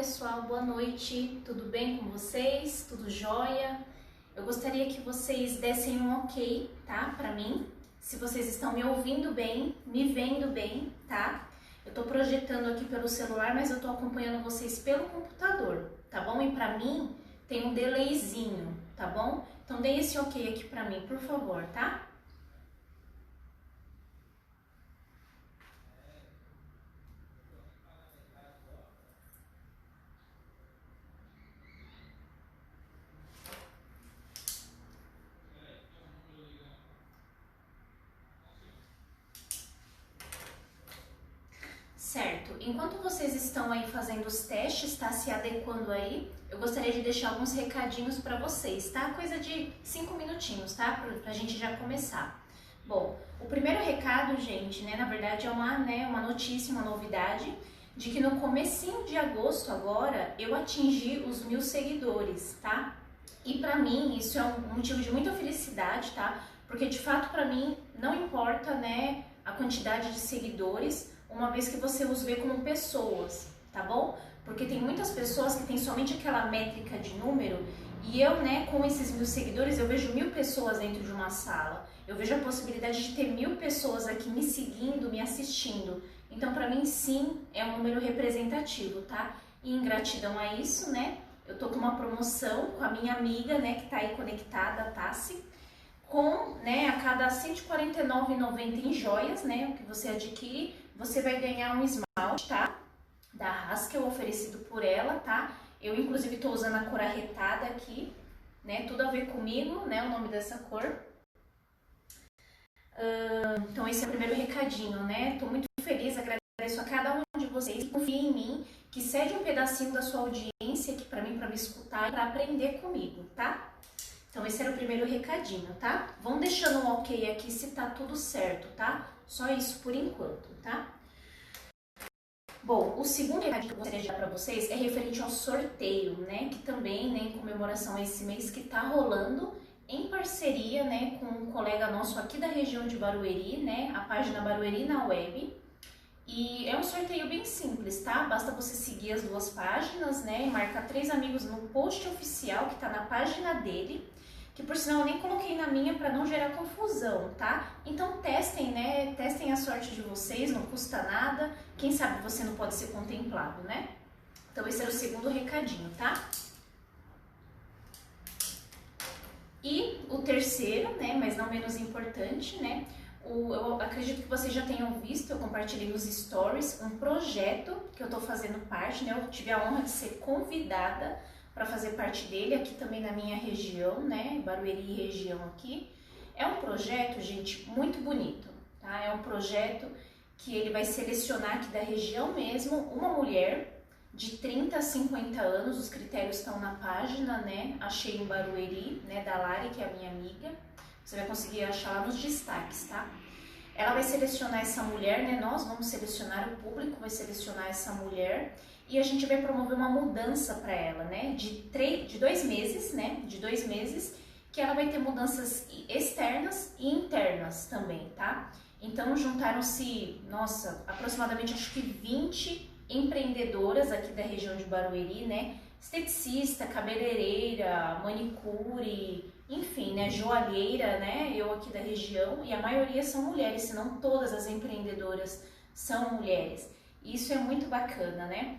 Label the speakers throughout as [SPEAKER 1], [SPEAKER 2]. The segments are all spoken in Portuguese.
[SPEAKER 1] pessoal, boa noite, tudo bem com vocês? Tudo jóia? Eu gostaria que vocês dessem um ok, tá? Pra mim, se vocês estão me ouvindo bem, me vendo bem, tá? Eu tô projetando aqui pelo celular, mas eu tô acompanhando vocês pelo computador, tá bom? E pra mim tem um delayzinho, tá bom? Então dê esse ok aqui pra mim, por favor, tá? Certo. Enquanto vocês estão aí fazendo os testes, tá se adequando aí, eu gostaria de deixar alguns recadinhos para vocês, tá? Coisa de cinco minutinhos, tá? Pra, gente já começar. Bom, o primeiro recado, gente, né, na verdade é uma, né, uma notícia, uma novidade, de que no comecinho de agosto agora eu atingi os mil seguidores, tá? E para mim isso é um motivo de muita felicidade, tá? Porque de fato para mim não importa, né, a quantidade de seguidores, uma vez que você os vê como pessoas, tá bom? Porque tem muitas pessoas que têm somente aquela métrica de número e eu, né, com esses mil seguidores, eu vejo mil pessoas dentro de uma sala. Eu vejo a possibilidade de ter mil pessoas aqui me seguindo, me assistindo. Então, para mim, sim, é um número representativo, tá? E em gratidão a isso, né, eu tô com uma promoção com a minha amiga, né, que tá aí conectada, Tassi, com, né, a cada R$ 149,90 em joias, né, o que você adquire, você vai ganhar um esmalte, tá? Da Haskell, oferecido por ela, tá? Eu, inclusive, tô usando a cor arretada aqui, né? Tudo a ver comigo, né? O nome dessa cor. Uh, então, esse é o primeiro recadinho, né? Tô muito feliz, agradeço a cada um de vocês que confia em mim, que cede um pedacinho da sua audiência aqui para mim, para me escutar e para aprender comigo, tá? Então, esse era o primeiro recadinho, tá? Vão deixando um ok aqui se tá tudo certo, tá? Só isso por enquanto, tá? Bom, o segundo recado que eu gostaria de dar para vocês é referente ao sorteio, né? Que também, né, em comemoração a esse mês que tá rolando em parceria, né, com um colega nosso aqui da região de Barueri, né? A página Barueri na web. E é um sorteio bem simples, tá? Basta você seguir as duas páginas, né? E marcar três amigos no post oficial que tá na página dele que por sinal eu nem coloquei na minha para não gerar confusão, tá? Então testem, né? Testem a sorte de vocês, não custa nada. Quem sabe você não pode ser contemplado, né? Então esse era o segundo recadinho, tá? E o terceiro, né, mas não menos importante, né? O, eu acredito que vocês já tenham visto, eu compartilhei nos stories um projeto que eu tô fazendo parte, né? Eu tive a honra de ser convidada para fazer parte dele aqui também na minha região, né, Barueri região aqui. É um projeto, gente, muito bonito, tá? É um projeto que ele vai selecionar aqui da região mesmo uma mulher de 30 a 50 anos, os critérios estão na página, né? Achei em Barueri, né, da Lari, que é a minha amiga. Você vai conseguir achar lá nos destaques, tá? Ela vai selecionar essa mulher, né? Nós vamos selecionar, o público vai selecionar essa mulher e a gente vai promover uma mudança para ela, né? De, três, de dois meses, né? De dois meses, que ela vai ter mudanças externas e internas também, tá? Então juntaram-se, nossa, aproximadamente acho que 20 empreendedoras aqui da região de Barueri, né? Esteticista, cabeleireira, manicure, enfim, né? Joalheira, né? Eu aqui da região, e a maioria são mulheres, se não todas as empreendedoras são mulheres. Isso é muito bacana, né?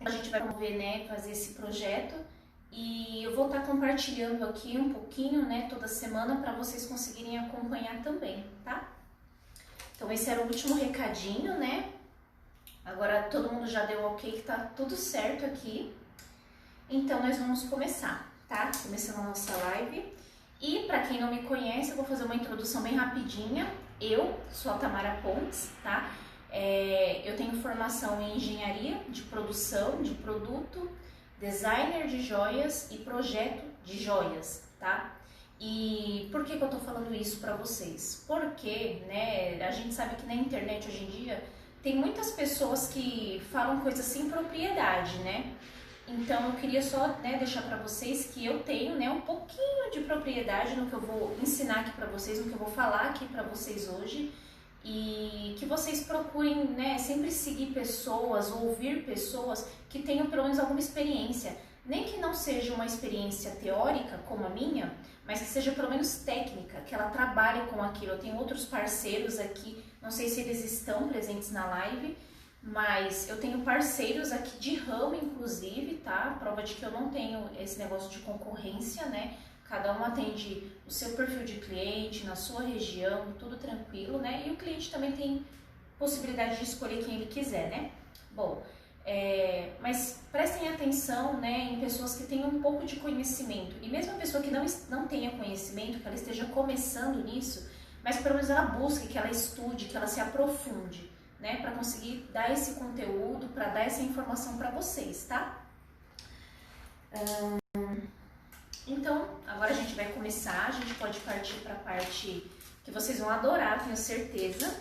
[SPEAKER 1] A gente vai promover, né, fazer esse projeto e eu vou estar compartilhando aqui um pouquinho, né, toda semana para vocês conseguirem acompanhar também, tá? Então esse era o último recadinho, né? Agora todo mundo já deu ok que tá tudo certo aqui. Então nós vamos começar, tá? Começando a nossa live. E para quem não me conhece, eu vou fazer uma introdução bem rapidinha. Eu sou a Tamara Pontes, tá? É, eu tenho formação em engenharia de produção de produto, designer de joias e projeto de joias, tá? E por que, que eu tô falando isso para vocês? Porque, né, a gente sabe que na internet hoje em dia tem muitas pessoas que falam coisas sem propriedade, né? Então eu queria só né, deixar para vocês que eu tenho né, um pouquinho de propriedade no que eu vou ensinar aqui para vocês, no que eu vou falar aqui para vocês hoje e que vocês procurem né, sempre seguir pessoas, ouvir pessoas que tenham pelo menos alguma experiência. Nem que não seja uma experiência teórica como a minha, mas que seja pelo menos técnica, que ela trabalhe com aquilo. Eu tenho outros parceiros aqui, não sei se eles estão presentes na live, mas eu tenho parceiros aqui de ramo, inclusive, tá? Prova de que eu não tenho esse negócio de concorrência, né? Cada um atende o seu perfil de cliente, na sua região, tudo tranquilo, né? E o cliente também tem possibilidade de escolher quem ele quiser, né? Bom, é, mas prestem atenção né, em pessoas que tenham um pouco de conhecimento. E mesmo a pessoa que não, não tenha conhecimento, que ela esteja começando nisso, mas pelo menos ela busque, que ela estude, que ela se aprofunde né, para conseguir dar esse conteúdo, para dar essa informação para vocês, tá? Então, agora a gente vai começar, a gente pode partir para a parte que vocês vão adorar, tenho certeza.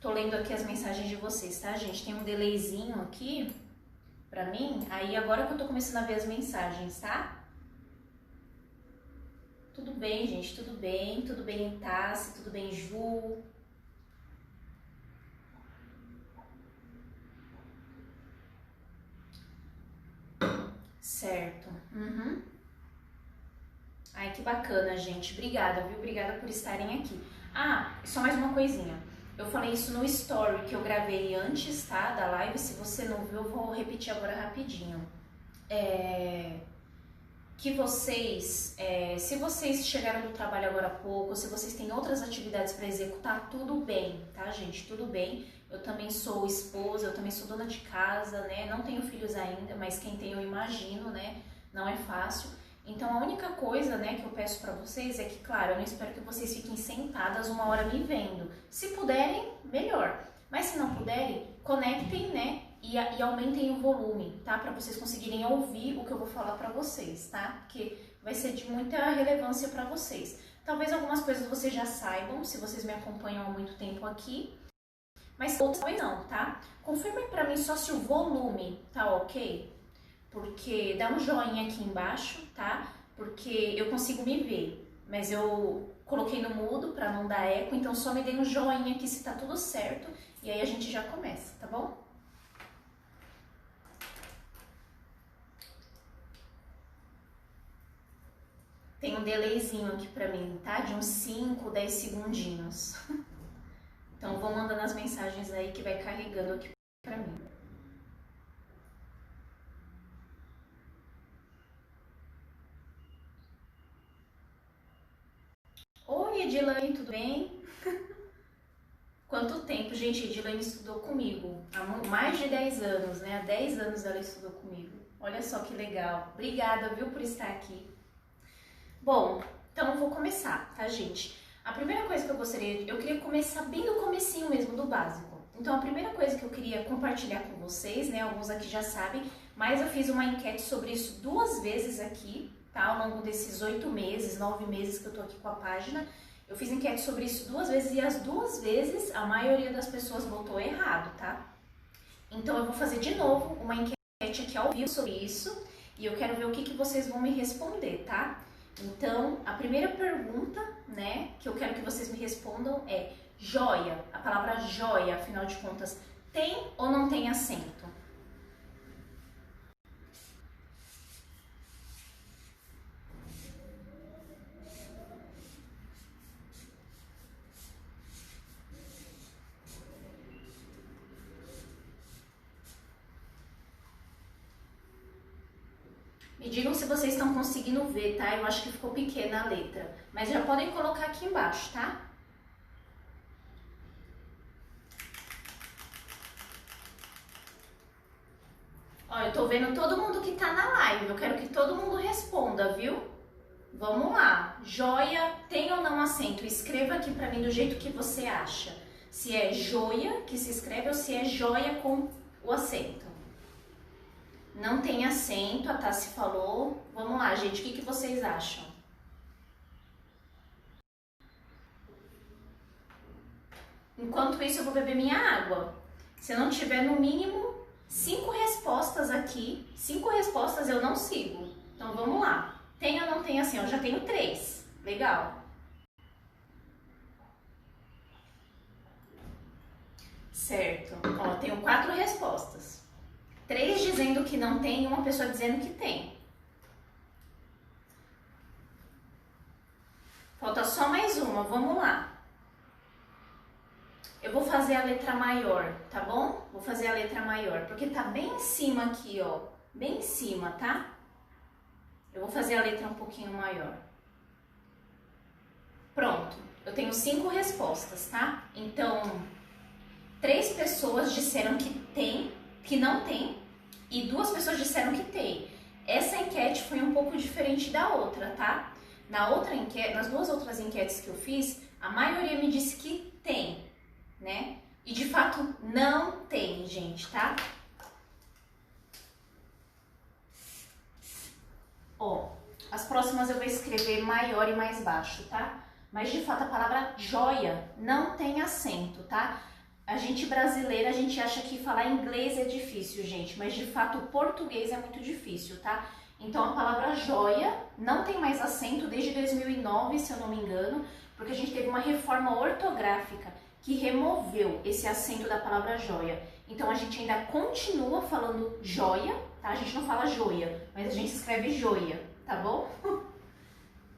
[SPEAKER 1] Tô lendo aqui as mensagens de vocês, tá, gente? Tem um delayzinho aqui pra mim, aí agora que eu tô começando a ver as mensagens, tá? Tudo bem, gente, tudo bem, tudo bem, Tassi, tudo bem, Ju, Certo. Uhum. Ai, que bacana, gente. Obrigada, viu? Obrigada por estarem aqui. Ah, só mais uma coisinha. Eu falei isso no story que eu gravei antes, tá? Da live. Se você não viu, eu vou repetir agora rapidinho. É... Que vocês, é... se vocês chegaram do trabalho agora há pouco, se vocês têm outras atividades para executar, tudo bem, tá, gente? Tudo bem. Eu também sou esposa, eu também sou dona de casa, né? Não tenho filhos ainda, mas quem tem eu imagino, né? Não é fácil. Então a única coisa, né, que eu peço para vocês é que, claro, eu não espero que vocês fiquem sentadas uma hora me vendo. Se puderem, melhor. Mas se não puderem, conectem, né, e, e aumentem o volume, tá? Para vocês conseguirem ouvir o que eu vou falar para vocês, tá? Porque vai ser de muita relevância para vocês. Talvez algumas coisas vocês já saibam, se vocês me acompanham há muito tempo aqui, mas outras não, tá? Confirmem para mim só se o volume tá ok, porque dá um joinha aqui embaixo, tá? Porque eu consigo me ver, mas eu coloquei no mudo para não dar eco, então só me dê um joinha aqui se tá tudo certo e aí a gente já começa, tá bom? Tem um delayzinho aqui pra mim, tá? De uns 5, 10 segundinhos. Então vou mandando as mensagens aí que vai carregando aqui para mim. Oi, Edilane, tudo bem? Quanto tempo, gente, Edilane estudou comigo? Há mais de 10 anos, né? Há 10 anos ela estudou comigo. Olha só que legal. Obrigada, viu, por estar aqui. Bom, então eu vou começar, tá, gente? A primeira coisa que eu gostaria, eu queria começar bem do comecinho mesmo, do básico. Então a primeira coisa que eu queria compartilhar com vocês, né, alguns aqui já sabem, mas eu fiz uma enquete sobre isso duas vezes aqui, tá, ao longo desses oito meses, nove meses que eu tô aqui com a página. Eu fiz enquete sobre isso duas vezes e as duas vezes a maioria das pessoas votou errado, tá? Então eu vou fazer de novo uma enquete aqui ao vivo sobre isso e eu quero ver o que, que vocês vão me responder, tá? Então, a primeira pergunta, né, que eu quero que vocês me respondam é: joia, a palavra joia, afinal de contas, tem ou não tem acento? Me digam se vocês estão conseguindo ver, tá? Eu acho que ficou pequena a letra. Mas já podem colocar aqui embaixo, tá? Ó, eu tô vendo todo mundo que tá na live. Eu quero que todo mundo responda, viu? Vamos lá. Joia tem ou não acento? Escreva aqui pra mim do jeito que você acha. Se é joia que se escreve ou se é joia com o acento. Não tem acento, a Tassi falou. Vamos lá, gente, o que, que vocês acham? Enquanto isso, eu vou beber minha água. Se eu não tiver no mínimo cinco respostas aqui, cinco respostas eu não sigo. Então vamos lá. Tem ou não tem assim? Eu já tenho três. Legal. Certo. Ó, tenho quatro respostas. Três dizendo que não tem e uma pessoa dizendo que tem. Falta só mais uma, vamos lá. Eu vou fazer a letra maior, tá bom? Vou fazer a letra maior, porque tá bem em cima aqui, ó. Bem em cima, tá? Eu vou fazer a letra um pouquinho maior. Pronto. Eu tenho cinco respostas, tá? Então, três pessoas disseram que tem, que não tem, e duas pessoas disseram que tem. Essa enquete foi um pouco diferente da outra, tá? Na outra enquete, nas duas outras enquetes que eu fiz, a maioria me disse que tem, né? E de fato não tem, gente, tá? Ó, as próximas eu vou escrever maior e mais baixo, tá? Mas de fato a palavra joia não tem acento, tá? A gente brasileira, a gente acha que falar inglês é difícil, gente, mas de fato o português é muito difícil, tá? Então a palavra joia não tem mais acento desde 2009, se eu não me engano, porque a gente teve uma reforma ortográfica que removeu esse acento da palavra joia. Então a gente ainda continua falando joia, tá? A gente não fala joia, mas a gente escreve joia, tá bom?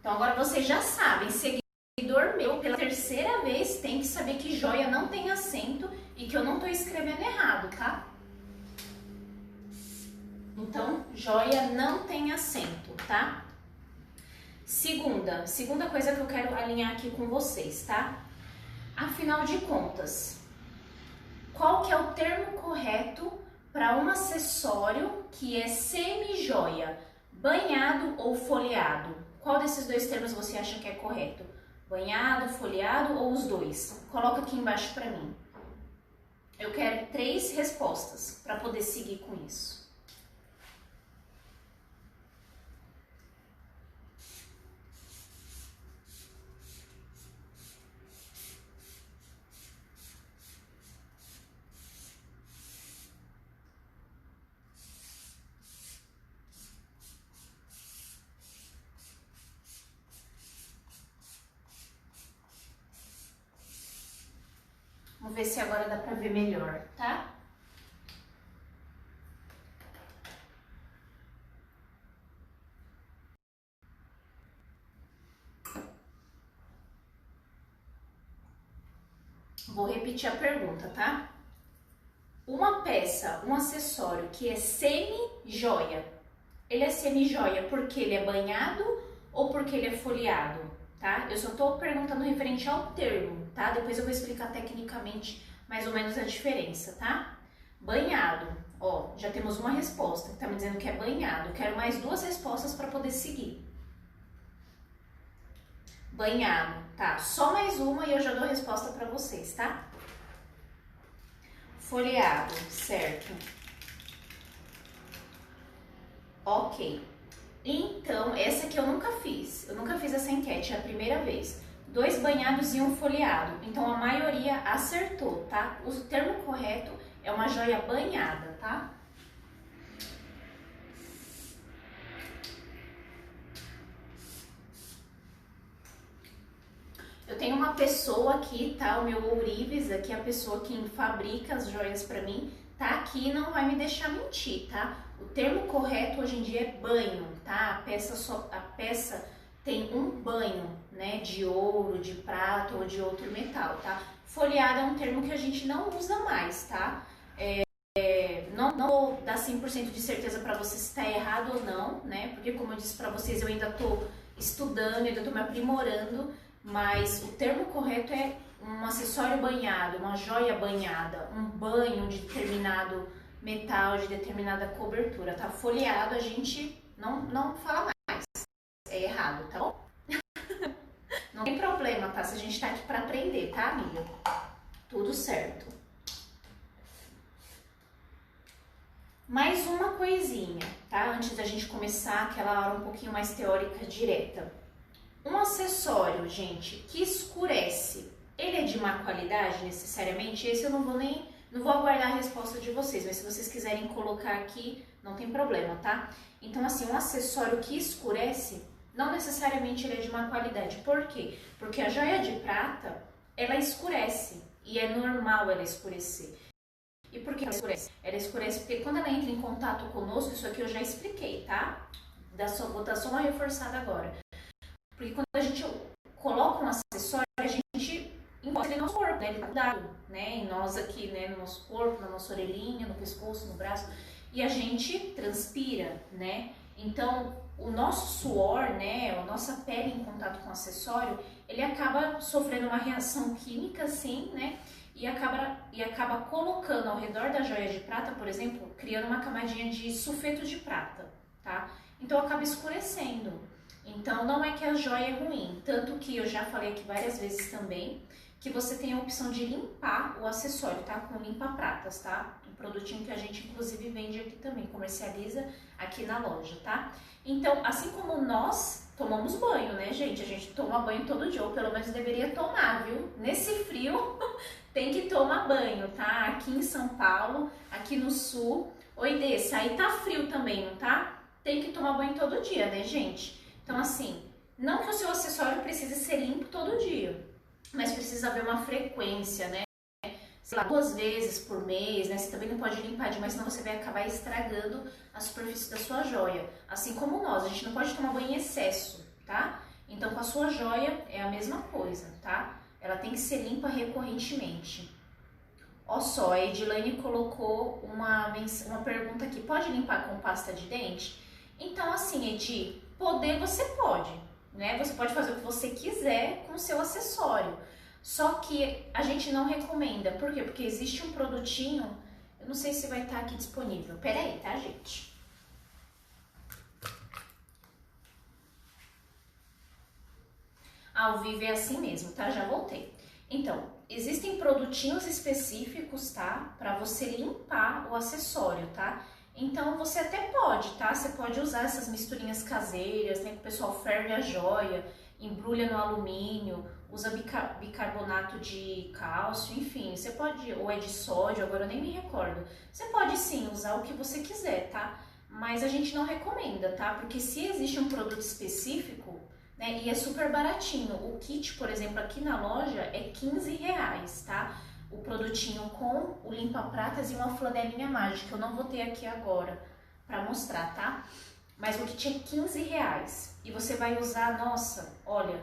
[SPEAKER 1] Então agora vocês já sabem, seguidor meu, pela terceira vez, tem que saber que joia não tem acento e que eu não estou escrevendo errado, tá? Então, joia não tem acento, tá? Segunda, segunda coisa que eu quero alinhar aqui com vocês, tá? Afinal de contas, qual que é o termo correto para um acessório que é semi-joia, banhado ou folheado? Qual desses dois termos você acha que é correto? Banhado, folheado ou os dois? Coloca aqui embaixo para mim. Eu quero três respostas para poder seguir com isso. Vamos ver se agora dá pra ver melhor, tá? Vou repetir a pergunta, tá? Uma peça, um acessório que é semi-joia, ele é semi-joia porque ele é banhado ou porque ele é folheado, tá? Eu só tô perguntando referente ao termo, tá? Depois eu vou explicar tecnicamente mais ou menos a diferença, tá? Banhado, ó, já temos uma resposta que tá me dizendo que é banhado. Quero mais duas respostas para poder seguir. Banhado, tá? Só mais uma e eu já dou a resposta para vocês, tá? Folheado, certo? Ok. Então, essa que eu nunca fiz. Eu nunca fiz essa enquete, é a primeira vez dois banhados e um folheado. Então a maioria acertou, tá? O termo correto é uma joia banhada, tá? Eu tenho uma pessoa aqui, tá? O meu ourives, aqui a pessoa que fabrica as joias para mim, tá aqui não vai me deixar mentir, tá? O termo correto hoje em dia é banho, tá? A peça só a peça tem um banho, né, de ouro, de prata ou de outro metal, tá? Folheado é um termo que a gente não usa mais, tá? É, é, não, não vou dar 100% de certeza para você se está errado ou não, né? Porque como eu disse para vocês, eu ainda estou estudando, ainda estou me aprimorando, mas o termo correto é um acessório banhado, uma joia banhada, um banho de determinado metal, de determinada cobertura, tá? Folheado a gente não, não fala mais, é errado, tá bom? Não tem problema, tá? Se a gente tá aqui pra aprender, tá, amiga? Tudo certo. Mais uma coisinha, tá? Antes da gente começar aquela aula um pouquinho mais teórica direta. Um acessório, gente, que escurece, ele é de má qualidade necessariamente? Esse eu não vou nem, não vou aguardar a resposta de vocês, mas se vocês quiserem colocar aqui, não tem problema, tá? Então, assim, um acessório que escurece, não necessariamente ele é de má qualidade. Por quê? Porque a joia de prata, ela escurece. E é normal ela escurecer. E por que ela escurece? Ela escurece porque quando ela entra em contato conosco, isso aqui eu já expliquei, tá? Da dar só uma reforçada agora. Porque quando a gente coloca um acessório, a gente encosta ele no nosso corpo, né? Ele tá dado, né? Em nós aqui, né? No nosso corpo, na nossa orelhinha, no pescoço, no braço. E a gente transpira, né? Então, o nosso suor, né, a nossa pele em contato com o acessório, ele acaba sofrendo uma reação química, assim, né, e acaba, e acaba colocando ao redor da joia de prata, por exemplo, criando uma camadinha de sulfeto de prata, tá? Então acaba escurecendo. Então não é que a joia é ruim, tanto que eu já falei aqui várias vezes também, que você tem a opção de limpar o acessório, tá? Com limpa-pratas, tá? Um produtinho que a gente inclusive vende aqui também, comercializa aqui na loja, tá? Então, assim como nós tomamos banho, né, gente? A gente toma banho todo dia, ou pelo menos deveria tomar, viu? Nesse frio, tem que tomar banho, tá? Aqui em São Paulo, aqui no sul. Oi, Dessa, aí tá frio também, não tá? Tem que tomar banho todo dia, né, gente? Então, assim, não que o seu acessório precise ser limpo todo dia, mas precisa haver uma frequência, né? Sei lá, duas vezes por mês, né? Você também não pode limpar demais, senão você vai acabar estragando a superfície da sua joia. Assim como nós, a gente não pode tomar banho em excesso, tá? Então, com a sua joia é a mesma coisa, tá? Ela tem que ser limpa recorrentemente. Ó só, a Edilane colocou uma, uma pergunta aqui. Pode limpar com pasta de dente? Então, assim, Edi, poder você pode, né? Você pode fazer o que você quiser com o seu acessório. Só que a gente não recomenda. Por quê? Porque existe um produtinho, eu não sei se vai estar aqui disponível. Pera aí, tá, gente? Ao vivo é assim mesmo, tá? Já voltei. Então, existem produtinhos específicos, tá? Para você limpar o acessório, tá? Então, você até pode, tá? Você pode usar essas misturinhas caseiras, né? Que o pessoal ferve a joia, embrulha no alumínio, usa bicarbonato de cálcio, enfim. Você pode, ou é de sódio, agora eu nem me recordo. Você pode sim usar o que você quiser, tá? Mas a gente não recomenda, tá? Porque se existe um produto específico, né? E é super baratinho. O kit, por exemplo, aqui na loja é 15 reais, tá? O produtinho com o limpa-pratas e uma flanelinha mágica. Eu não vou ter aqui agora para mostrar, tá? Mas o kit é 15 reais. E você vai usar, nossa, olha,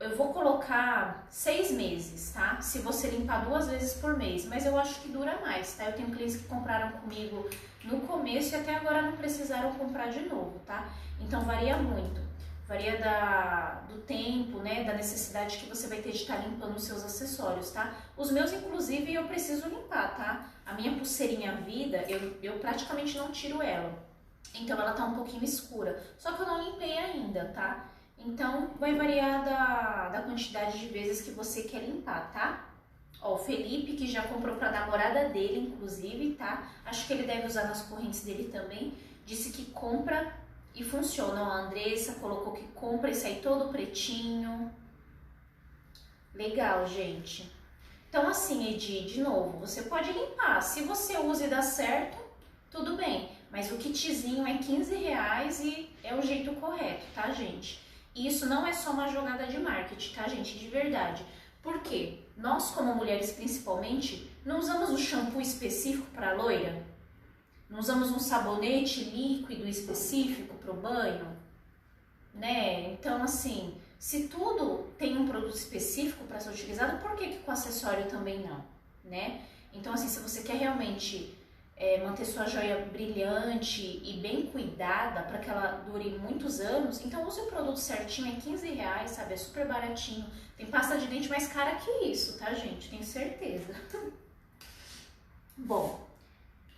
[SPEAKER 1] eu vou colocar seis meses, tá? Se você limpar duas vezes por mês, mas eu acho que dura mais, tá? Eu tenho clientes que compraram comigo no começo e até agora não precisaram comprar de novo, tá? Então varia muito varia da, do tempo, né, da necessidade que você vai ter de estar tá limpando os seus acessórios, tá? Os meus, inclusive, eu preciso limpar, tá? A minha pulseirinha vida, eu, eu praticamente não tiro ela. Então, ela tá um pouquinho escura. Só que eu não limpei ainda, tá? Então, vai variar da, da quantidade de vezes que você quer limpar, tá? Ó, o Felipe, que já comprou pra namorada dele, inclusive, tá? Acho que ele deve usar nas correntes dele também. Disse que compra e funciona. A Andressa colocou que compra esse aí todo pretinho. Legal, gente. Então, assim, Edi, de novo, você pode limpar. Se você usa e dá certo, tudo bem. Mas o kitzinho é 15 reais e é o jeito correto, tá, gente? E isso não é só uma jogada de marketing, tá, gente? De verdade. Por quê? Nós, como mulheres principalmente, não usamos o shampoo específico para loira? Não usamos um sabonete líquido específico para o banho, né? Então, assim, se tudo tem um produto específico para ser utilizado, por que, que com acessório também não, né? Então, assim, se você quer realmente é, manter sua joia brilhante e bem cuidada para que ela dure muitos anos, então use o produto certinho, é 15 reais, sabe? É super baratinho. Tem pasta de dente mais cara que isso, tá, gente? Tenho certeza. Bom,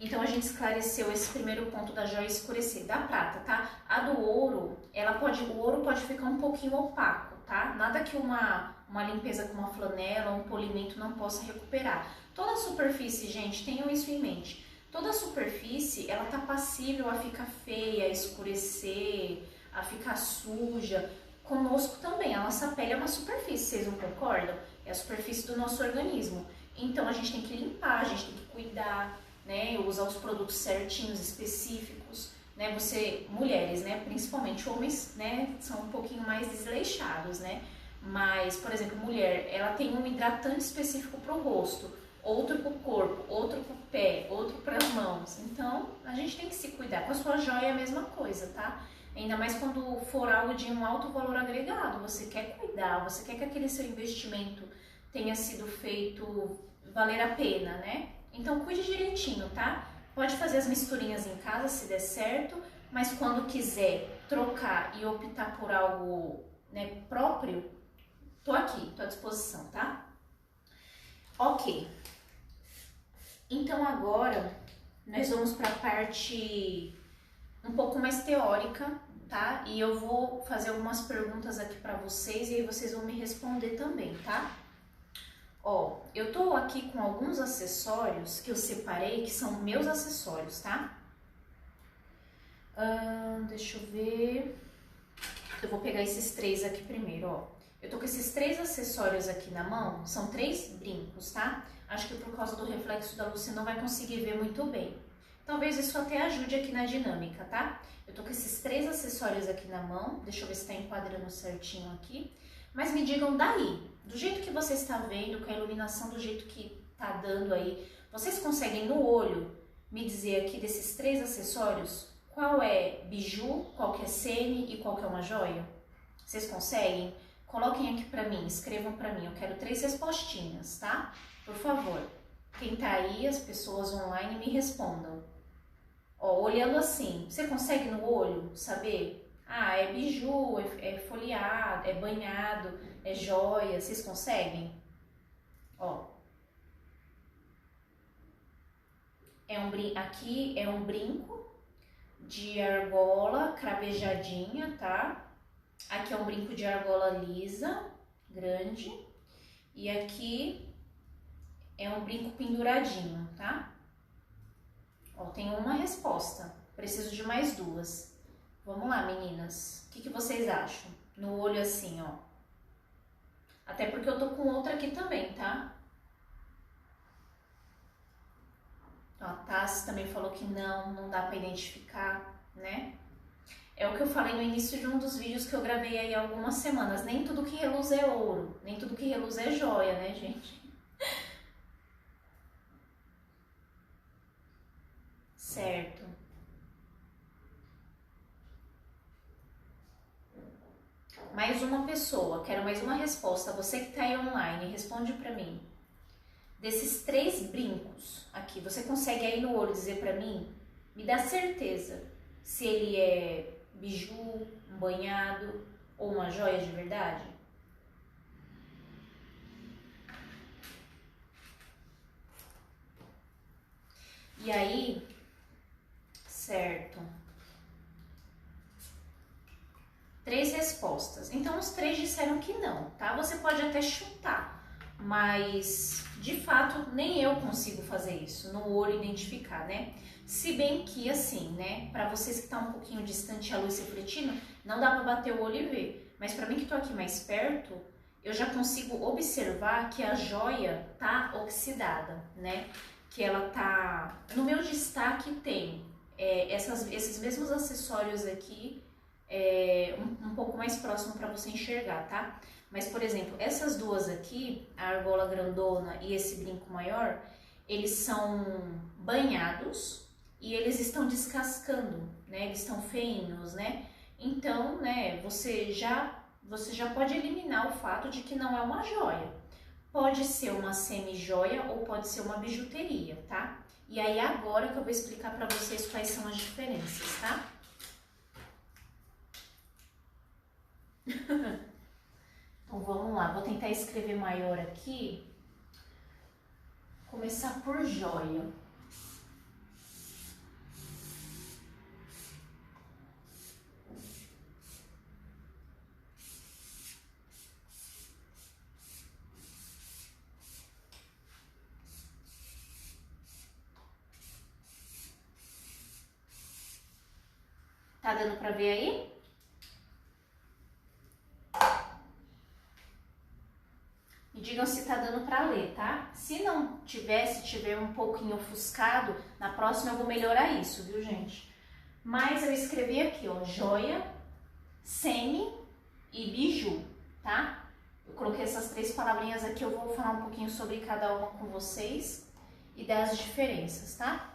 [SPEAKER 1] então a gente esclareceu esse primeiro ponto da joia escurecer, da prata, tá? A do ouro, ela pode, o ouro pode ficar um pouquinho opaco, tá? Nada que uma, uma limpeza com uma flanela, um polimento não possa recuperar. Toda superfície, gente, tenham isso em mente. Toda superfície, ela tá passível a ficar feia, a escurecer, a ficar suja. Conosco também, a nossa pele é uma superfície, vocês não concordam? É a superfície do nosso organismo. Então a gente tem que limpar, a gente tem que cuidar, né, usar os produtos certinhos, específicos, né, você, mulheres, né, principalmente homens, né, são um pouquinho mais desleixados, né, Mas, por exemplo, mulher, ela tem um hidratante específico para o rosto, outro para o corpo, outro para o pé, outro para as mãos. Então, a gente tem que se cuidar. Com a sua joia é a mesma coisa, tá? Ainda mais quando for algo de um alto valor agregado, você quer cuidar, você quer que aquele seu investimento tenha sido feito valer a pena, né? Então cuide direitinho, tá? Pode fazer as misturinhas em casa se der certo, mas quando quiser trocar e optar por algo né, próprio, tô aqui, tô à disposição, tá? Ok. Então agora nós vamos para a parte um pouco mais teórica, tá? E eu vou fazer algumas perguntas aqui para vocês e aí vocês vão me responder também, tá? Ó, eu tô aqui com alguns acessórios que eu separei, que são meus acessórios, tá? Uh, deixa eu ver. Eu vou pegar esses três aqui primeiro, ó. Eu tô com esses três acessórios aqui na mão, são três brincos, tá? Acho que por causa do reflexo da luz você não vai conseguir ver muito bem. Talvez isso até ajude aqui na dinâmica, tá? Eu tô com esses três acessórios aqui na mão, deixa eu ver se tá enquadrando certinho aqui. Mas me digam daí, do jeito que você está vendo, com a iluminação do jeito que tá dando aí, vocês conseguem no olho me dizer aqui desses três acessórios qual é biju, qual que é sene e qual que é uma joia? Vocês conseguem? Coloquem aqui pra mim, escrevam pra mim, eu quero três respostinhas, tá? Por favor. Quem tá aí, as pessoas online, me respondam. Ó, olhando assim, você consegue no olho saber? Ah, é biju, é, é folheado, é banhado, é joia. Vocês conseguem? Ó. É um, aqui é um brinco de argola cravejadinha, tá? Aqui é um brinco de argola lisa, grande. E aqui é um brinco penduradinho, tá? Ó, tem uma resposta. Preciso de mais duas. Vamos lá, meninas. O que, que vocês acham? No olho assim, ó. Até porque eu tô com outra aqui também, tá? Ó, a Tassi também falou que não, não dá pra identificar, né? É o que eu falei no início de um dos vídeos que eu gravei aí algumas semanas. Nem tudo que reluz é ouro, nem tudo que reluz é joia, né, gente? Certo. Mais uma pessoa, quero mais uma resposta. Você que está aí online, responde para mim. Desses três brincos aqui, você consegue aí no olho dizer para mim? Me dá certeza se ele é biju, um banhado ou uma joia de verdade? E aí, Certo. Três respostas. Então, os três disseram que não, tá? Você pode até chutar, mas de fato nem eu consigo fazer isso, no olho identificar, né? Se bem que assim, né, para vocês que estão tá um pouquinho distante a luz refletindo, não dá para bater o olho e ver. Mas para mim que tô aqui mais perto, eu já consigo observar que a joia tá oxidada, né? Que ela tá. No meu destaque tem é, essas, esses mesmos acessórios aqui é, um, um pouco mais próximo para você enxergar, tá? Mas, por exemplo, essas duas aqui, a argola grandona e esse brinco maior, eles são banhados e eles estão descascando, né? Eles estão feinos, né? Então, né, você já, você já pode eliminar o fato de que não é uma joia. Pode ser uma semi-joia ou pode ser uma bijuteria, tá? E aí agora que eu vou explicar para vocês quais são as diferenças, tá? então vamos lá, vou tentar escrever maior aqui. Começar por joia. Tá dando pra ver aí? Me digam se tá dando pra ler, tá? Se não tiver, se tiver um pouquinho ofuscado, na próxima eu vou melhorar isso, viu, gente? Mas eu escrevi aqui, ó, joia, semi e biju, tá? Eu coloquei essas três palavrinhas aqui, eu vou falar um pouquinho sobre cada uma com vocês e das diferenças, tá?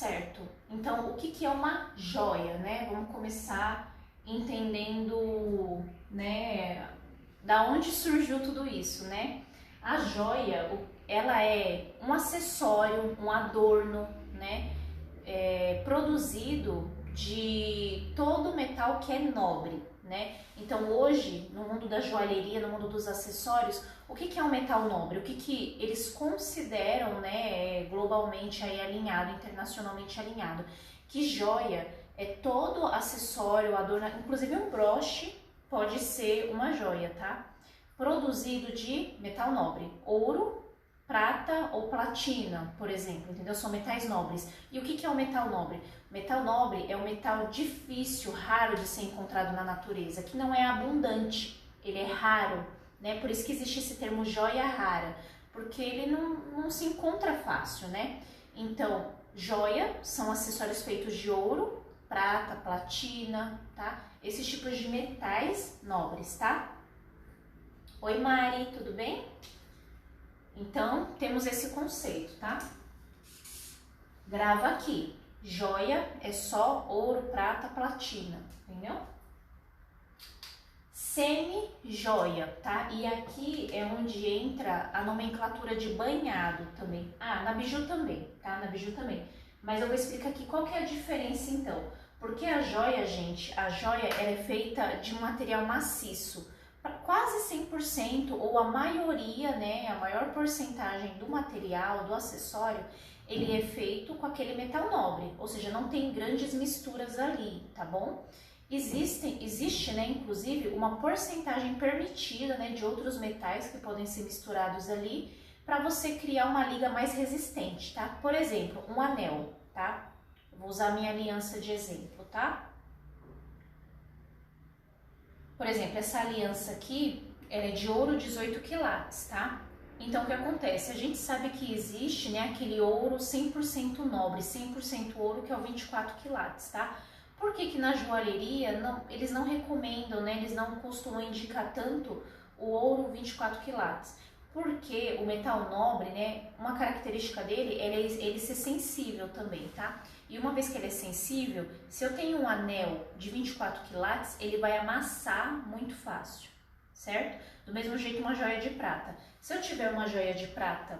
[SPEAKER 1] Certo. Então, o que, é uma joia, né? Vamos começar entendendo, né, da onde surgiu tudo isso, né? A joia, ela é um acessório, um adorno, né, é, produzido de todo metal que é nobre, né? Então hoje, no mundo da joalheria, no mundo dos acessórios, o que, que é um metal nobre? O que, que eles consideram, né, globalmente aí alinhado, internacionalmente alinhado? Que joia é todo acessório, adorno, inclusive um broche pode ser uma joia, tá? Produzido de metal nobre, ouro, prata ou platina, por exemplo, entendeu? São metais nobres. E o que, que é o metal nobre? Metal nobre é um metal difícil, raro de ser encontrado na natureza, que não é abundante, ele é raro, né? Por isso que existe esse termo joia rara, porque ele não, não se encontra fácil, né? Então, joia são acessórios feitos de ouro, prata, platina, tá? Esses tipos de metais nobres, tá? Oi Mari, tudo bem? Então, temos esse conceito, tá? Grava aqui. Joia é só ouro, prata, platina, entendeu? Semi-joia, tá? E aqui é onde entra a nomenclatura de banhado também. Ah, na biju também, tá? Na biju também. Mas eu vou explicar aqui qual que é a diferença então. Porque a joia, gente, a joia é feita de um material maciço. Quase 100% ou a maioria, né, a maior porcentagem do material, do acessório, ele é feito com aquele metal nobre, ou seja, não tem grandes misturas ali, tá bom? Existem, existe, né, inclusive, uma porcentagem permitida, né, de outros metais que podem ser misturados ali para você criar uma liga mais resistente, tá? Por exemplo, um anel, tá? Vou usar minha aliança de exemplo, tá? Por exemplo, essa aliança aqui, ela é de ouro 18 quilates, tá? Então, o que acontece? A gente sabe que existe né, aquele ouro 100% nobre, 100% ouro, que é o 24 quilates, tá? Por que, que na joalheria não, eles não recomendam, né, eles não costumam indicar tanto o ouro 24 quilates? Porque o metal nobre, né, uma característica dele é ele, ele ser sensível também, tá? E uma vez que ele é sensível, se eu tenho um anel de 24 quilates, ele vai amassar muito fácil, certo? Do mesmo jeito uma joia de prata. Se eu tiver uma joia de prata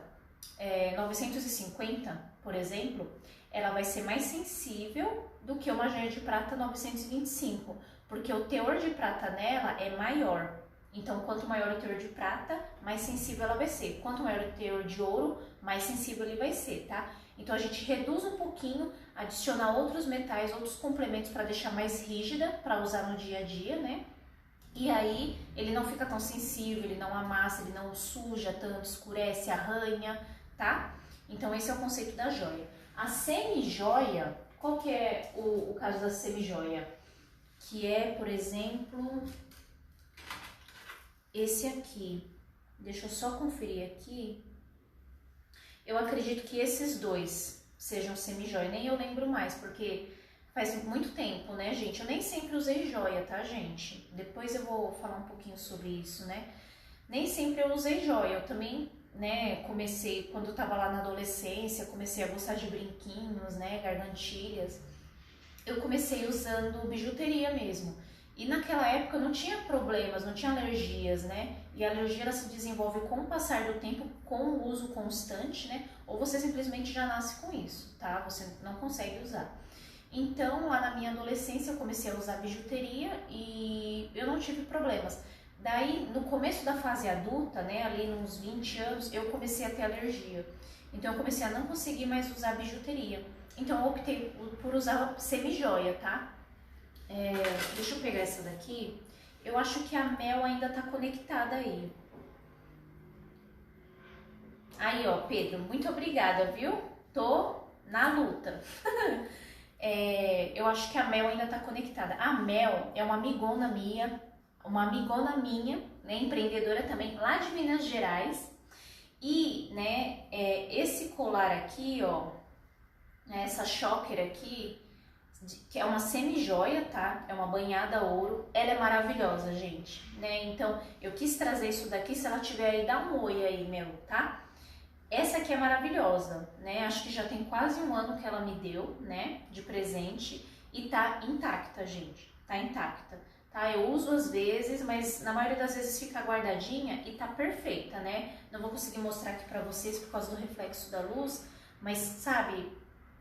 [SPEAKER 1] é, 950, por exemplo, ela vai ser mais sensível do que uma joia de prata 925, porque o teor de prata nela é maior. Então, quanto maior o teor de prata, mais sensível ela vai ser. Quanto maior o teor de ouro, mais sensível ele vai ser, tá? Então, a gente reduz um pouquinho, adiciona outros metais, outros complementos para deixar mais rígida, para usar no dia a dia, né? E aí ele não fica tão sensível, ele não amassa, ele não suja tanto, escurece, arranha, tá? Então esse é o conceito da joia. A semi-joia, qual que é o, o caso da semi-joia? Que é, por exemplo, esse aqui. Deixa eu só conferir aqui. Eu acredito que esses dois sejam semi-joia, nem eu lembro mais, porque faz muito tempo, né, gente? Eu nem sempre usei joia, tá, gente? Depois eu vou falar um pouquinho sobre isso, né? Nem sempre eu usei joia, eu também, né, comecei, quando eu tava lá na adolescência, comecei a gostar de brinquinhos, né, gargantilhas. Eu comecei usando bijuteria mesmo. E naquela época não tinha problemas, não tinha alergias, né? E a alergia ela se desenvolve com o passar do tempo, com o uso constante, né? Ou você simplesmente já nasce com isso, tá? Você não consegue usar. Então, lá na minha adolescência, eu comecei a usar bijuteria e eu não tive problemas. Daí, no começo da fase adulta, né, ali nos 20 anos, eu comecei a ter alergia. Então, eu comecei a não conseguir mais usar bijuteria. Então, eu optei por usar semi-joia, tá? É, deixa eu pegar essa daqui. Eu acho que a Mel ainda tá conectada aí. Aí, ó, Pedro, muito obrigada, viu? Tô na luta. É, eu acho que a Mel ainda está conectada. A Mel é uma amigona minha, uma amigona minha, né, empreendedora também, lá de Minas Gerais. E, né, é, esse colar aqui, ó, né, essa choker aqui, que é uma semi-joia, tá? É uma banhada ouro. Ela é maravilhosa, gente, né? Então, eu quis trazer isso daqui, se ela tiver aí, dá um oi aí, meu, tá? Essa aqui é maravilhosa, né? Acho que já tem quase um ano que ela me deu, né? De presente. E tá intacta, gente. Tá intacta. Tá? Eu uso às vezes, mas na maioria das vezes fica guardadinha e tá perfeita, né? Não vou conseguir mostrar aqui pra vocês por causa do reflexo da luz, mas sabe,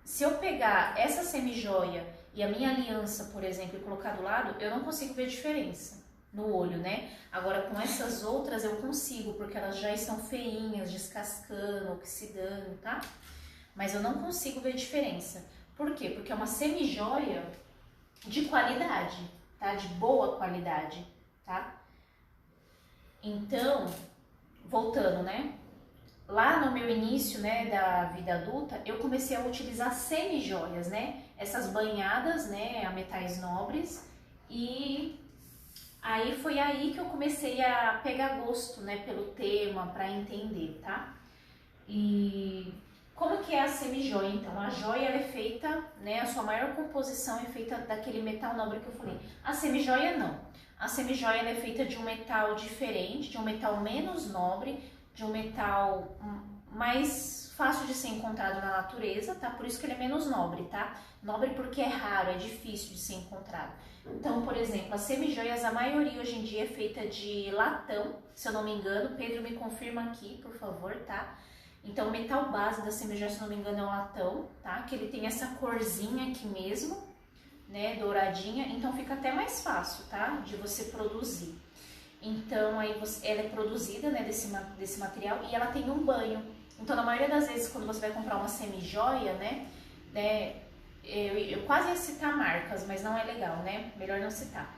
[SPEAKER 1] se eu pegar essa semi-joia e a minha aliança, por exemplo, e colocar do lado, eu não consigo ver diferença no olho, né? Agora com essas outras eu consigo, porque elas já estão feinhas, descascando, oxidando, tá? Mas eu não consigo ver diferença. Por quê? Porque é uma semi-joia de qualidade, tá? De boa qualidade, tá? Então, voltando, né? Lá no meu início, né, da vida adulta, eu comecei a utilizar semi-joias, né? Essas banhadas, né, a metais nobres e aí foi aí que eu comecei a pegar gosto, né, pelo tema, para entender, tá? E como que é a semi-joia, então? A joia é feita, né, a sua maior composição é feita daquele metal nobre que eu falei. A semi-joia não. A semi-joia é feita de um metal diferente, de um metal menos nobre, de um metal mais fácil de ser encontrado na natureza, tá? Por isso que ele é menos nobre, tá? Nobre porque é raro, é difícil de ser encontrado. Então, por exemplo, as semijoias, a maioria hoje em dia é feita de latão, se eu não me engano. Pedro me confirma aqui, por favor, tá? Então, o metal base da semijoia, se não me engano, é o latão, tá? Que ele tem essa corzinha aqui mesmo, né? Douradinha. Então, fica até mais fácil, tá? De você produzir. Então, aí você, ela é produzida né, desse, desse material e ela tem um banho. Então, na maioria das vezes, quando você vai comprar uma semi-joia, né, né eu, eu quase ia citar marcas, mas não é legal, né? Melhor não citar.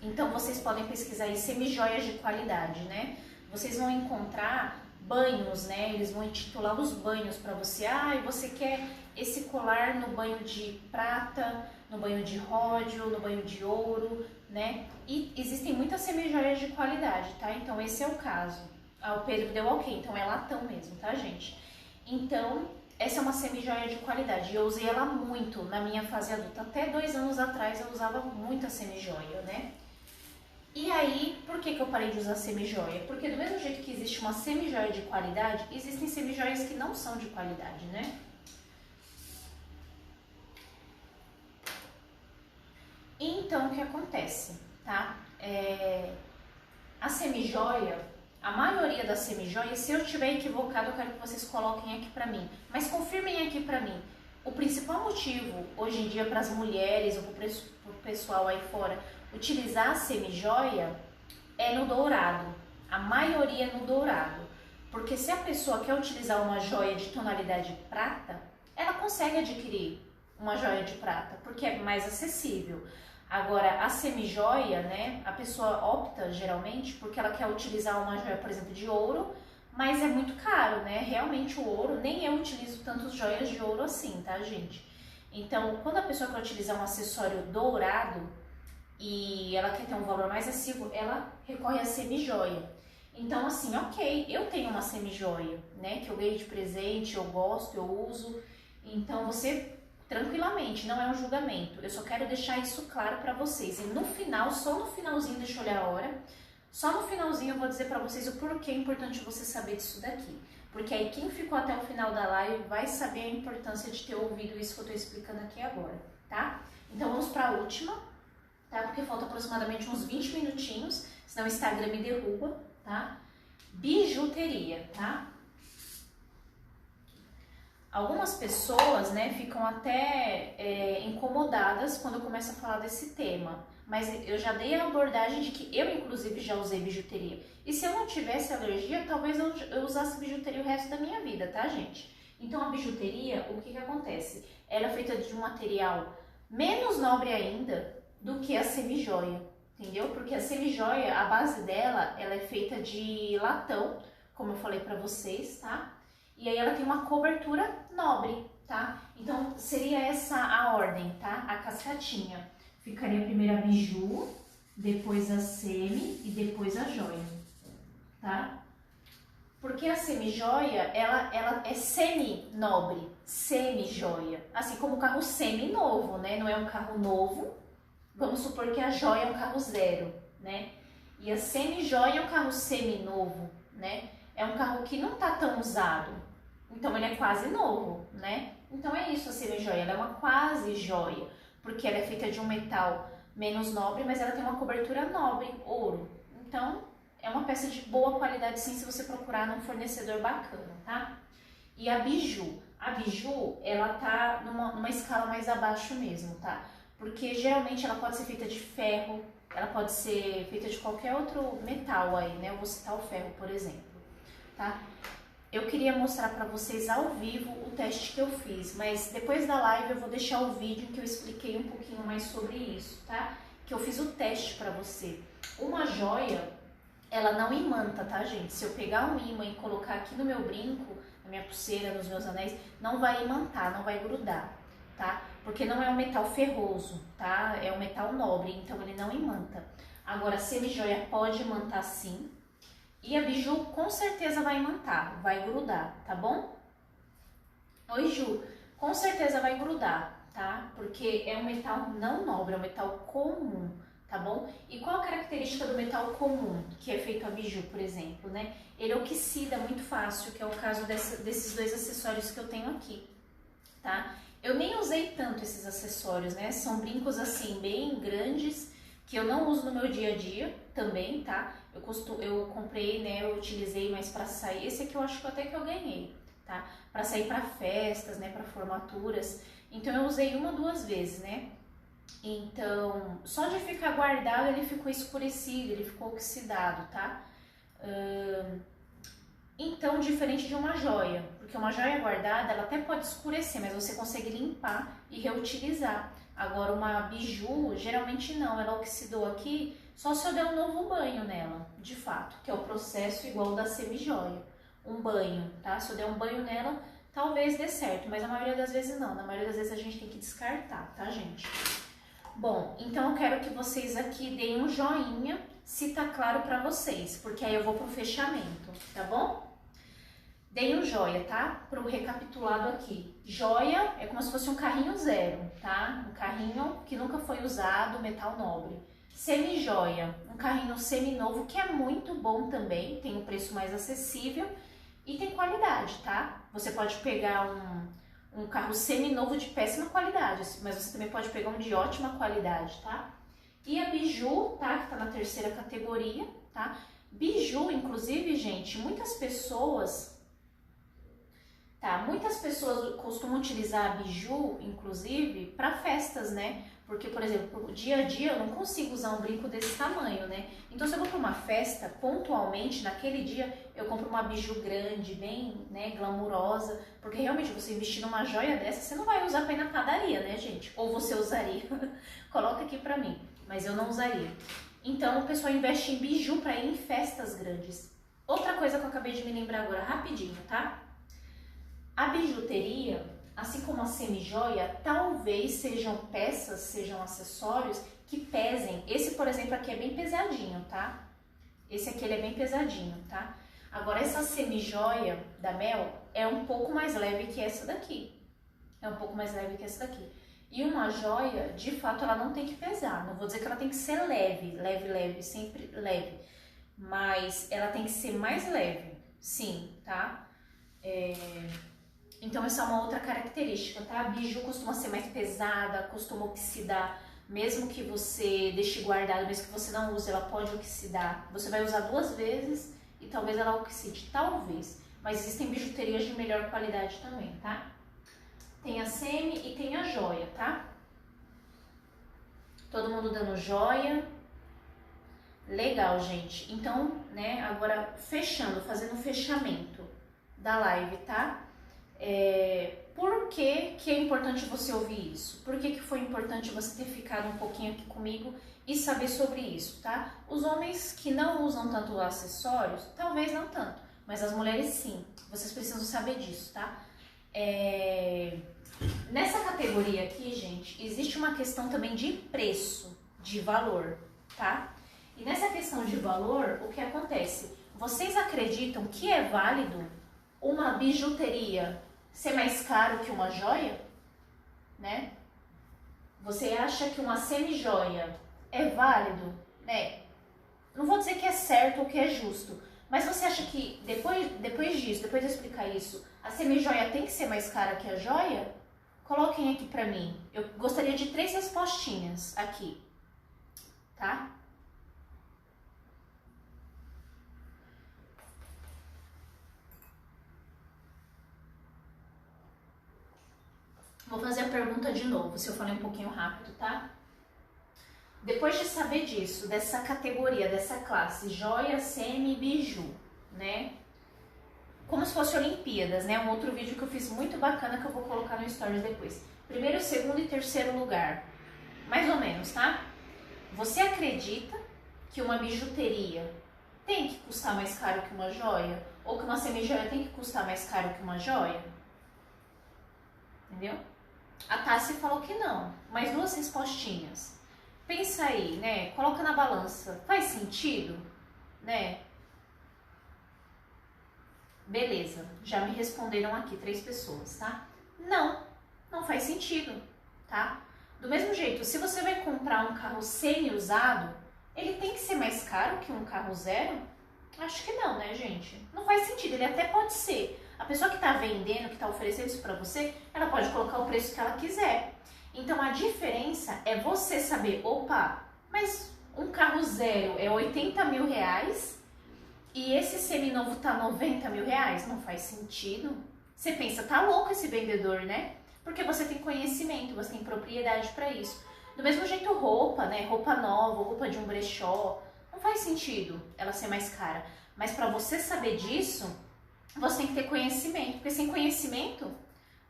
[SPEAKER 1] Então, vocês podem pesquisar aí semi-joias de qualidade, né? Vocês vão encontrar banhos, né? Eles vão intitular os banhos para você. Ah, e você quer esse colar no banho de prata, no banho de ródio, no banho de ouro, né? E existem muitas semijoias de qualidade, tá? Então esse é o caso. Ah, o Pedro deu ok, então é latão mesmo, tá, gente? Então, essa é uma semijoia de qualidade. Eu usei ela muito na minha fase adulta. Até dois anos atrás eu usava muita semijoia, né? E aí, por que, que eu parei de usar semijoia? Porque do mesmo jeito que existe uma semijoia de qualidade, existem semijoias que não são de qualidade, né? Então, o que acontece, tá? É, a semijoia, a maioria das semijoias, se eu estiver equivocado, eu quero que vocês coloquem aqui pra mim. Mas confirmem aqui pra mim. O principal motivo, hoje em dia, para as mulheres ou para o pessoal aí fora, utilizar a semijoia é no dourado. A maioria é no dourado. Porque se a pessoa quer utilizar uma joia de tonalidade prata, ela consegue adquirir uma joia de prata, porque é mais acessível. Agora, a semijoia, né, a pessoa opta geralmente porque ela quer utilizar uma joia, por exemplo, de ouro, mas é muito caro, né? Realmente o ouro, nem eu utilizo tantas joias de ouro assim, tá, gente? Então, quando a pessoa quer utilizar um acessório dourado e ela quer ter um valor mais acessível, ela recorre à semijoia. Então, assim, ok, eu tenho uma semijoia, né, que eu ganhei de presente, eu gosto, eu uso. Então, você tranquilamente, não é um julgamento. Eu só quero deixar isso claro para vocês. E no final, só no finalzinho, deixa eu olhar a hora. Só no finalzinho eu vou dizer para vocês o porquê é importante você saber disso daqui. Porque aí quem ficou até o final da live vai saber a importância de ter ouvido isso que eu tô explicando aqui agora, tá? Então vamos para a última, tá? Porque falta aproximadamente uns 20 minutinhos, senão o Instagram me derruba, tá? Bijuteria, tá? Algumas pessoas, né, ficam até é, incomodadas quando eu começo a falar desse tema, mas eu já dei a abordagem de que eu, inclusive, já usei bijuteria. E se eu não tivesse alergia, talvez eu, eu usasse bijuteria o resto da minha vida, tá, gente? Então, a bijuteria, o que que acontece? Ela é feita de um material menos nobre ainda do que a semijoia, entendeu? Porque a semijoia, a base dela, ela é feita de latão, como eu falei pra vocês, tá? E aí ela tem uma cobertura nobre, tá? Então seria essa a ordem, tá? A cascatinha. Ficaria primeiro a biju, depois a semi e depois a joia, tá? Porque a semi-joia, ela, ela é semi-nobre. semi-joia. Assim como o carro semi-novo, né? Não é um carro novo. Vamos supor que a joia é um carro zero, né? E a semi-joia é um carro semi-novo, né? É um carro que não tá tão usado. Então ele é quase novo, né? Então é isso a semi-joia, ela é uma quase joia, porque ela é feita de um metal menos nobre, mas ela tem uma cobertura nobre, ouro. Então é uma peça de boa qualidade sim se você procurar num fornecedor bacana, tá? E a biju, a biju, ela tá numa, numa escala mais abaixo mesmo, tá? Porque geralmente ela pode ser feita de ferro, ela pode ser feita de qualquer outro metal aí, né? Eu vou citar o ferro, por exemplo, tá? Eu queria mostrar para vocês ao vivo o teste que eu fiz, mas depois da live eu vou deixar o vídeo que eu expliquei um pouquinho mais sobre isso, tá? Que eu fiz o teste para você. Uma joia, ela não imanta, tá, gente? Se eu pegar um imã e colocar aqui no meu brinco, na minha pulseira, nos meus anéis, não vai imantar, não vai grudar, tá? Porque não é um metal ferroso, tá? É um metal nobre, então ele não imanta. Agora, semi-joia pode imantar sim, e a biju com certeza vai imantar, vai grudar, tá bom? Oi, Ju. Com certeza vai grudar, tá? Porque é um metal não nobre, é um metal comum, tá bom? E qual a característica do metal comum, que é feito a biju, por exemplo, né? Ele oxida muito fácil, que é o caso desse, desses dois acessórios que eu tenho aqui, tá? Eu nem usei tanto esses acessórios, né? São brincos assim, bem grandes, que eu não uso no meu dia a dia também, tá? Eu, costumo, eu comprei, né, eu utilizei mais para sair. Esse aqui eu acho que até que eu ganhei, tá? Para sair para festas, né, para formaturas. Então eu usei uma, duas vezes, né? Então, só de ficar guardado ele ficou escurecido, ele ficou oxidado, tá? Hum, então, diferente de uma joia, porque uma joia guardada, ela até pode escurecer, mas você consegue limpar e reutilizar. Agora, uma biju, geralmente não, ela oxidou aqui, só se eu der um novo banho nela, de fato, que é o processo igual da semi-joia. Um banho, tá? Se eu der um banho nela, talvez dê certo, mas a maioria das vezes não. Na maioria das vezes a gente tem que descartar, tá, gente? Bom, então eu quero que vocês aqui deem um joinha se tá claro para vocês, porque aí eu vou pro fechamento, tá bom? Dei um joia, tá? Para o recapitulado aqui. Joia é como se fosse um carrinho zero, tá? Um carrinho que nunca foi usado, metal nobre. Semi-joia, um carrinho semi-novo que é muito bom também, tem um preço mais acessível e tem qualidade, tá? Você pode pegar um, um carro semi-novo de péssima qualidade, mas você também pode pegar um de ótima qualidade, tá? E a biju, tá? Que tá na terceira categoria, tá? Biju, inclusive, gente, muitas pessoas Tá, muitas pessoas costumam utilizar a biju, inclusive, para festas, né? Porque, por exemplo, dia a dia eu não consigo usar um brinco desse tamanho, né? Então, se eu vou para uma festa, pontualmente, naquele dia, eu compro uma biju grande, bem né, glamurosa, porque realmente você investir numa joia dessa, você não vai usar para ir na padaria, né, gente? Ou você usaria? Coloca aqui para mim, mas eu não usaria. Então, o pessoal investe em biju para ir em festas grandes. Outra coisa que eu acabei de me lembrar agora, rapidinho, tá? A bijuteria, assim como a semi-joia, talvez sejam peças, sejam acessórios que pesem. Esse, por exemplo, aqui é bem pesadinho, tá? Esse aqui ele é bem pesadinho, tá? Agora, essa semi-joia da Mel é um pouco mais leve que essa daqui. É um pouco mais leve que essa daqui. E uma joia, de fato, ela não tem que pesar. Não vou dizer que ela tem que ser leve, leve, leve, sempre leve. Mas ela tem que ser mais leve, sim, tá? É... Então, essa é uma outra característica, tá? A biju costuma ser mais pesada, costuma oxidar, mesmo que você deixe guardado, mesmo que você não use, ela pode oxidar. Você vai usar duas vezes e talvez ela oxide, talvez. Mas existem bijuterias de melhor qualidade também, tá? Tem a semi e tem a joia, tá? Todo mundo dando joia. Legal, gente. Então, né, agora fechando, fazendo o fechamento da live, tá? É, por que, que é importante você ouvir isso? Por que, que foi importante você ter ficado um pouquinho aqui comigo e saber sobre isso, tá? Os homens que não usam tanto acessórios, talvez não tanto, mas as mulheres sim. Vocês precisam saber disso, tá? É... Nessa categoria aqui, gente, existe uma questão também de preço, de valor, tá? E nessa questão de valor, o que acontece? Vocês acreditam que é válido uma bijuteria ser mais caro que uma joia, né? Você acha que uma semi-joia é válido, né? Não vou dizer que é certo ou que é justo, mas você acha que depois, depois disso, depois de explicar isso, a semi-joia tem que ser mais cara que a joia? Coloquem aqui pra mim. Eu gostaria de três respostinhas aqui, tá? Vou fazer a pergunta de novo, se eu falei um pouquinho rápido, tá? Depois de saber disso, dessa categoria, dessa classe, joia, semi biju, né? Como se fosse Olimpíadas, né? Um outro vídeo que eu fiz muito bacana que eu vou colocar no Stories depois. Primeiro, segundo e terceiro lugar. Mais ou menos, tá? Você acredita que uma bijuteria tem que custar mais caro que uma joia? Ou que uma semi-joia tem que custar mais caro que uma joia? Entendeu? A Tassi falou que não, mas duas respostinhas. Pensa aí, né? Coloca na balança. Faz sentido? Né? Beleza, já me responderam aqui três pessoas, tá? Não, não faz sentido, tá? Do mesmo jeito, se você vai comprar um carro semi-usado, ele tem que ser mais caro que um carro zero? Acho que não, né, gente? Não faz sentido, ele até pode ser. A pessoa que está vendendo, que está oferecendo isso para você, ela pode colocar o preço que ela quiser. Então a diferença é você saber, opa, mas um carro zero é 80 mil reais e esse seminovo tá 90 mil reais? Não faz sentido. Você pensa, tá louco esse vendedor, né? Porque você tem conhecimento, você tem propriedade para isso. Do mesmo jeito, roupa, né? Roupa nova, roupa de um brechó, não faz sentido ela ser mais cara. Mas para você saber disso, você tem que ter conhecimento, porque sem conhecimento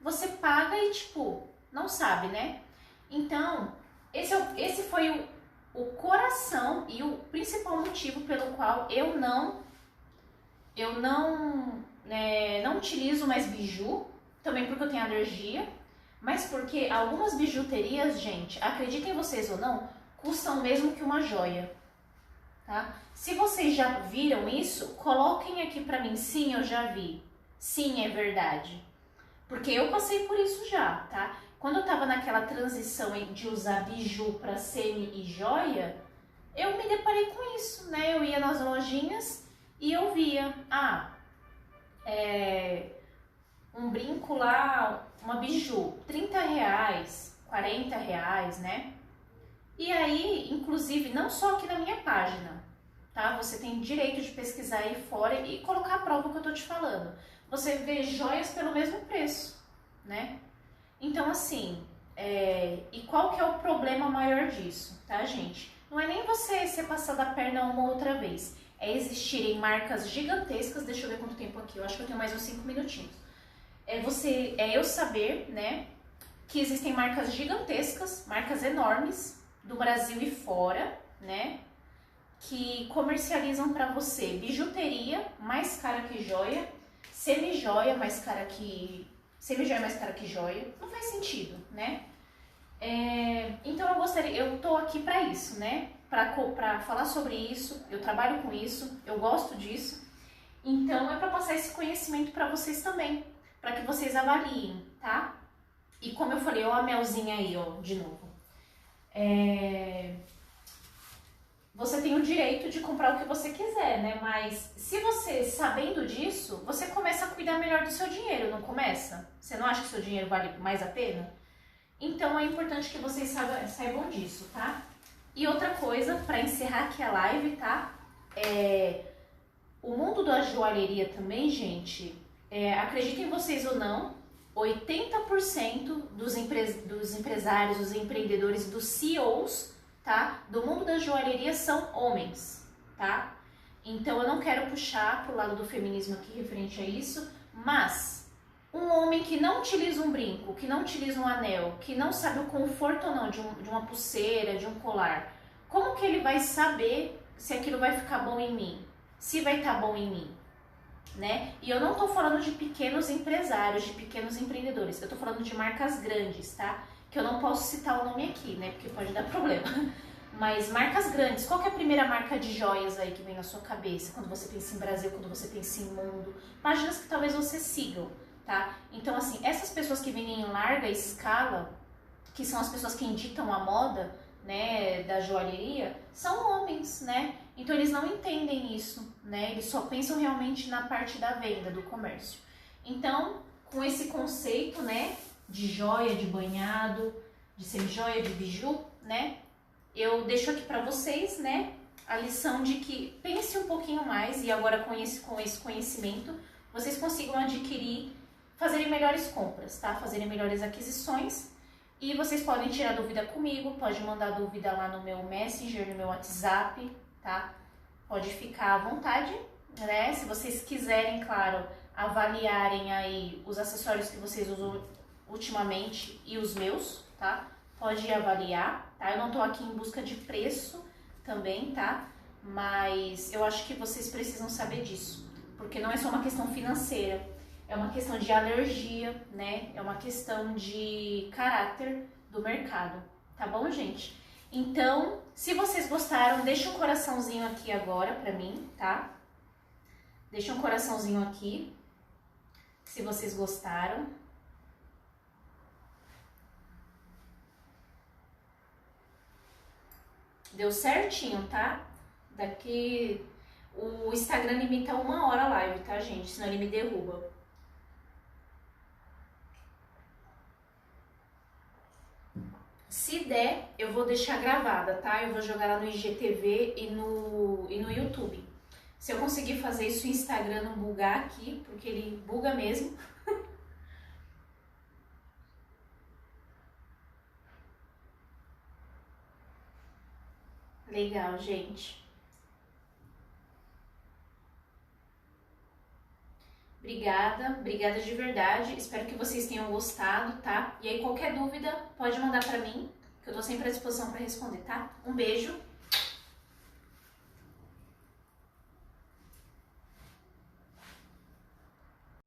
[SPEAKER 1] você paga e tipo, não sabe, né? Então, esse, é, esse foi o, o coração e o principal motivo pelo qual eu não eu não né, não utilizo mais biju, também porque eu tenho alergia, mas porque algumas bijuterias, gente, acreditem vocês ou não, custam mesmo que uma joia tá? Se vocês já viram isso, coloquem aqui para mim, sim, eu já vi. Sim, é verdade. Porque eu passei por isso já, tá? Quando eu tava naquela transição de usar biju para semi e joia, eu me deparei com isso, né? Eu ia nas lojinhas e eu via, ah, é, um brinco lá, uma biju, 30 reais, 40 reais, né? E aí, inclusive, não só aqui na minha página, tá? Você tem direito de pesquisar aí fora e colocar a prova que eu tô te falando. Você vê joias pelo mesmo preço, né? Então, assim, é... e qual que é o problema maior disso, tá, gente? Não é nem você ser passado a perna uma outra vez, é existirem marcas gigantescas, deixa eu ver quanto tempo aqui, eu acho que eu tenho mais uns 5 minutinhos. É você, é eu saber, né, que existem marcas gigantescas, marcas enormes, do Brasil e fora, né? Que comercializam para você bijuteria mais cara que joia, semi-joia mais cara que. Semi-joia mais cara que joia. Não faz sentido, né? É, então eu gostaria, eu tô aqui para isso, né? Para falar sobre isso, eu trabalho com isso, eu gosto disso. Então é para passar esse conhecimento para vocês também, para que vocês avaliem, tá? E como eu falei, ó a melzinha aí, ó, de novo é, você tem o direito de comprar o que você quiser, né? Mas se você, sabendo disso, você começa a cuidar melhor do seu dinheiro, não começa? Você não acha que seu dinheiro vale mais a pena? Então é importante que vocês saibam, disso, tá? E outra coisa, para encerrar aqui a live, tá? É, o mundo da joalheria também, gente, é, acreditem vocês ou não, 80% dos, empre dos empresários, dos empreendedores, dos CEOs, tá? Do mundo da joalheria são homens, tá? Então eu não quero puxar pro lado do feminismo aqui referente a isso, mas um homem que não utiliza um brinco, que não utiliza um anel, que não sabe o conforto ou não de, um, de uma pulseira, de um colar, como que ele vai saber se aquilo vai ficar bom em mim? Se vai estar tá bom em mim? Né? E eu não tô falando de pequenos empresários, de pequenos empreendedores, eu tô falando de marcas grandes, tá? Que eu não posso citar o nome aqui, né? Porque pode dar problema. Mas marcas grandes, qual é a primeira marca de joias aí que vem na sua cabeça quando você pensa em Brasil, quando você pensa em mundo? Páginas que talvez você sigam, tá? Então, assim, essas pessoas que vendem em larga escala, que são as pessoas que inditam a moda, né, da joalheria, são homens, né? Então eles não entendem isso, né? Eles só pensam realmente na parte da venda, do comércio. Então, com esse conceito, né, de joia, de banhado, de semi-joia, de biju, né? Eu deixo aqui para vocês, né, a lição de que pense um pouquinho mais e agora com esse, com esse conhecimento, vocês consigam adquirir, fazerem melhores compras, tá? Fazerem melhores aquisições. E vocês podem tirar dúvida comigo, pode mandar dúvida lá no meu Messenger, no meu WhatsApp, tá? Pode ficar à vontade, né? Se vocês quiserem, claro, avaliarem aí os acessórios que vocês usam ultimamente e os meus, tá? Pode avaliar, tá? Eu não tô aqui em busca de preço também, tá? Mas eu acho que vocês precisam saber disso, porque não é só uma questão financeira, é uma questão de alergia, né? É uma questão de caráter do mercado, tá bom, gente? Então, se vocês gostaram, deixa um coraçãozinho aqui agora pra mim, tá? Deixa um coraçãozinho aqui, se vocês gostaram. Deu certinho, tá? Daqui o Instagram limita uma hora a live, tá, gente? Senão ele me derruba. Se der, eu vou deixar gravada, tá? Eu vou jogar lá no IGTV e no, e no YouTube. Se eu conseguir fazer isso o Instagram não bugar aqui, porque ele buga mesmo. Legal, gente. Obrigada, obrigada de verdade. Espero que vocês tenham gostado, tá? E aí, qualquer dúvida, pode mandar pra mim, eu tô sempre à disposição para responder, tá? Um beijo